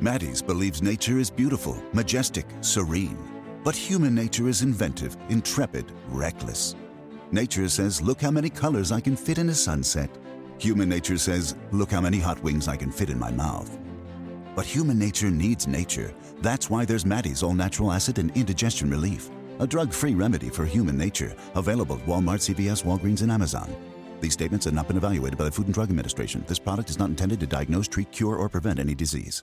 Maddie's believes nature is beautiful, majestic, serene. But human nature is inventive, intrepid, reckless. Nature says, look how many colors I can fit in a sunset. Human nature says, look how many hot wings I can fit in my mouth. But human nature needs nature. That's why there's Maddie's All Natural Acid and Indigestion Relief, a drug free remedy for human nature, available at Walmart, CVS, Walgreens, and Amazon. These statements have not been evaluated by the Food and Drug Administration. This product is not intended to diagnose, treat, cure, or prevent any disease.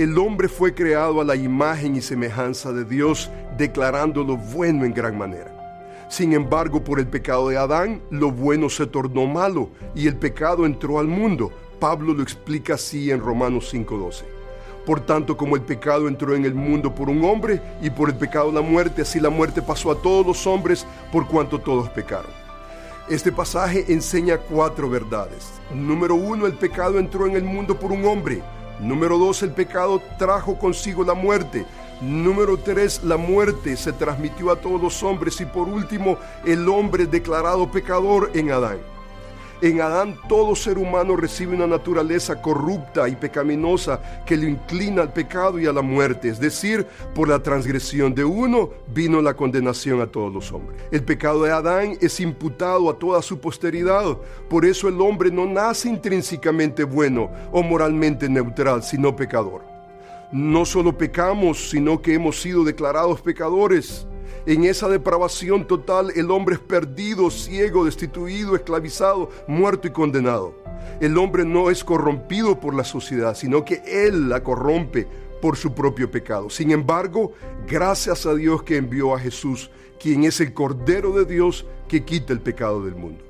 El hombre fue creado a la imagen y semejanza de Dios, declarando lo bueno en gran manera. Sin embargo, por el pecado de Adán, lo bueno se tornó malo y el pecado entró al mundo. Pablo lo explica así en Romanos 5:12. Por tanto, como el pecado entró en el mundo por un hombre y por el pecado la muerte, así la muerte pasó a todos los hombres por cuanto todos pecaron. Este pasaje enseña cuatro verdades. Número uno, el pecado entró en el mundo por un hombre. Número dos, el pecado trajo consigo la muerte. Número tres, la muerte se transmitió a todos los hombres. Y por último, el hombre declarado pecador en Adán. En Adán todo ser humano recibe una naturaleza corrupta y pecaminosa que lo inclina al pecado y a la muerte. Es decir, por la transgresión de uno vino la condenación a todos los hombres. El pecado de Adán es imputado a toda su posteridad. Por eso el hombre no nace intrínsecamente bueno o moralmente neutral, sino pecador. No solo pecamos, sino que hemos sido declarados pecadores. En esa depravación total el hombre es perdido, ciego, destituido, esclavizado, muerto y condenado. El hombre no es corrompido por la sociedad, sino que él la corrompe por su propio pecado. Sin embargo, gracias a Dios que envió a Jesús, quien es el Cordero de Dios que quita el pecado del mundo.